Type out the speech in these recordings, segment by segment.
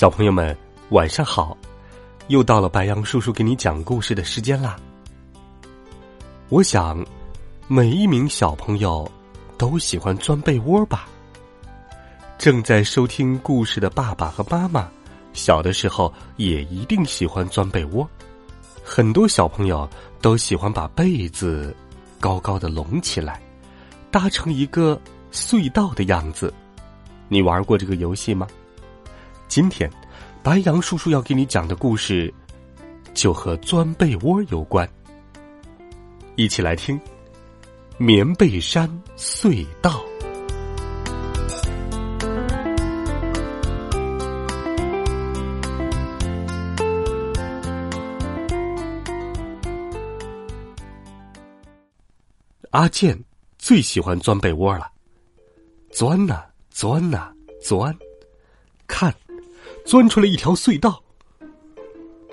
小朋友们，晚上好！又到了白羊叔叔给你讲故事的时间啦。我想，每一名小朋友都喜欢钻被窝吧。正在收听故事的爸爸和妈妈，小的时候也一定喜欢钻被窝。很多小朋友都喜欢把被子高高的拢起来，搭成一个隧道的样子。你玩过这个游戏吗？今天，白羊叔叔要给你讲的故事，就和钻被窝有关。一起来听《棉被山隧道》。阿健最喜欢钻被窝了，钻呐，钻呐，钻，钻出了一条隧道，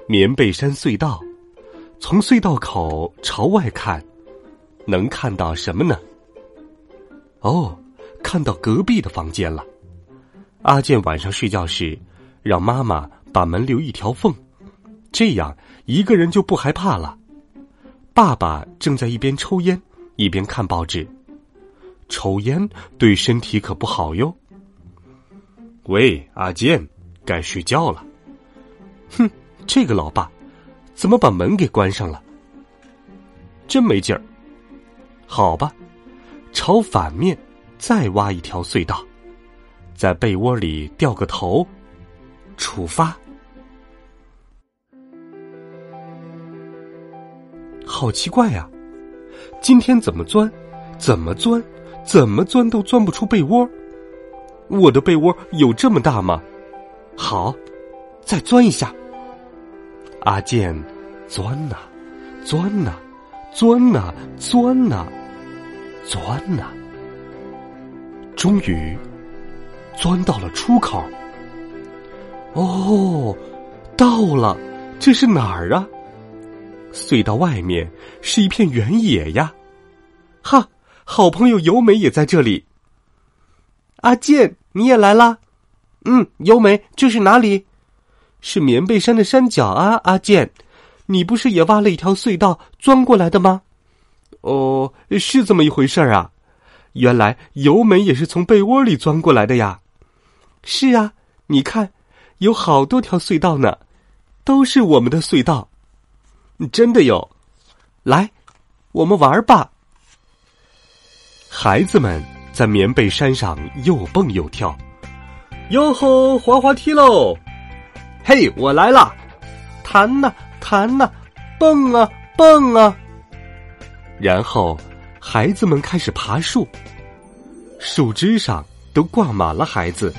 棉被山隧道。从隧道口朝外看，能看到什么呢？哦，看到隔壁的房间了。阿健晚上睡觉时，让妈妈把门留一条缝，这样一个人就不害怕了。爸爸正在一边抽烟，一边看报纸。抽烟对身体可不好哟。喂，阿健。该睡觉了。哼，这个老爸，怎么把门给关上了？真没劲儿。好吧，朝反面再挖一条隧道，在被窝里掉个头，出发。好奇怪呀，今天怎么钻，怎么钻，怎么钻都钻不出被窝。我的被窝有这么大吗？好，再钻一下。阿健，钻呐，钻呐，钻呐，钻呐，钻呐。终于，钻到了出口。哦，到了，这是哪儿啊？隧道外面是一片原野呀。哈，好朋友尤美也在这里。阿健，你也来啦。嗯，尤美，这是哪里？是棉被山的山脚啊！阿健，你不是也挖了一条隧道钻过来的吗？哦，是这么一回事儿啊！原来尤美也是从被窝里钻过来的呀。是啊，你看，有好多条隧道呢，都是我们的隧道。真的有，来，我们玩吧。孩子们在棉被山上又蹦又跳。哟吼，滑滑梯喽！嘿，我来了，弹呐弹呐，蹦啊蹦啊。然后，孩子们开始爬树，树枝上都挂满了孩子。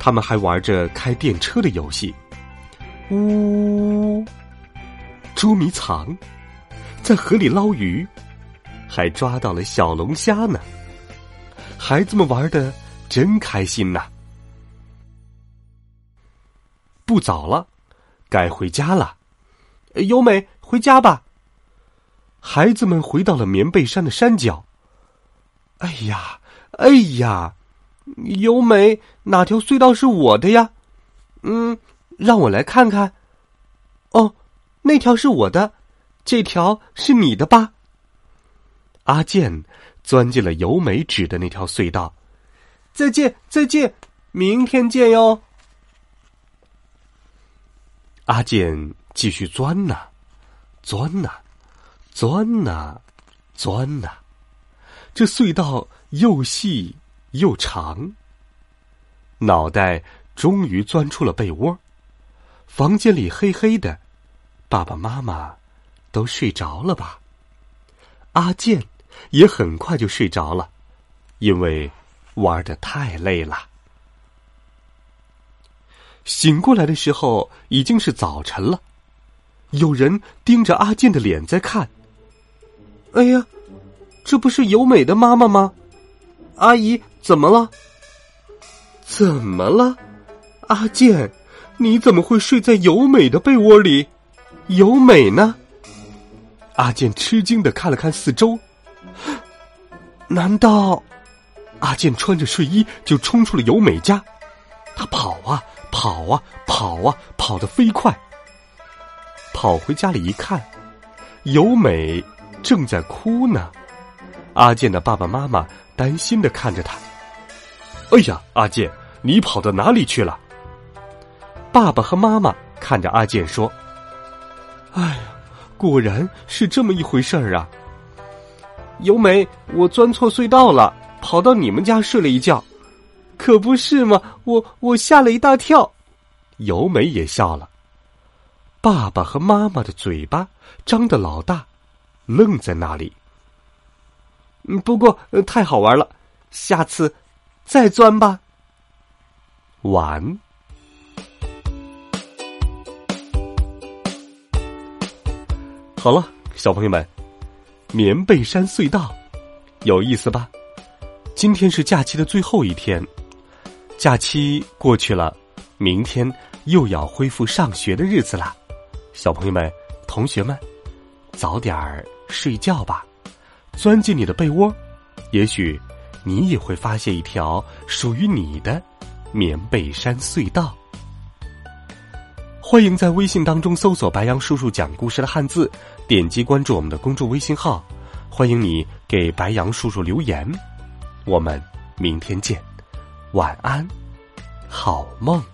他们还玩着开电车的游戏，呜，捉迷藏，在河里捞鱼，还抓到了小龙虾呢。孩子们玩的真开心呐！不早了，该回家了。优美，回家吧。孩子们回到了棉被山的山脚。哎呀，哎呀，优美，哪条隧道是我的呀？嗯，让我来看看。哦，那条是我的，这条是你的吧？阿健钻进了尤美指的那条隧道。再见，再见，明天见哟。阿健继续钻呐，钻呐，钻呐，钻呐，这隧道又细又长。脑袋终于钻出了被窝，房间里黑黑的，爸爸妈妈都睡着了吧？阿健也很快就睡着了，因为玩的太累了。醒过来的时候已经是早晨了。有人盯着阿健的脸在看。哎呀，这不是尤美的妈妈吗？阿姨，怎么了？怎么了？阿健，你怎么会睡在尤美的被窝里？尤美呢？阿健吃惊的看了看四周，难道阿健穿着睡衣就冲出了尤美家？他跑啊跑啊跑啊，跑得飞快。跑回家里一看，尤美正在哭呢。阿健的爸爸妈妈担心的看着他。哎呀，阿健，你跑到哪里去了？爸爸和妈妈看着阿健说：“哎呀，果然是这么一回事儿啊！尤美，我钻错隧道了，跑到你们家睡了一觉，可不是吗？我我吓了一大跳。”尤美也笑了。爸爸和妈妈的嘴巴张得老大，愣在那里。不过太好玩了，下次再钻吧。完。好了，小朋友们，棉被山隧道有意思吧？今天是假期的最后一天，假期过去了，明天又要恢复上学的日子了。小朋友们、同学们，早点儿睡觉吧，钻进你的被窝，也许你也会发现一条属于你的棉被山隧道。欢迎在微信当中搜索“白杨叔叔讲故事”的汉字，点击关注我们的公众微信号。欢迎你给白杨叔叔留言，我们明天见，晚安，好梦。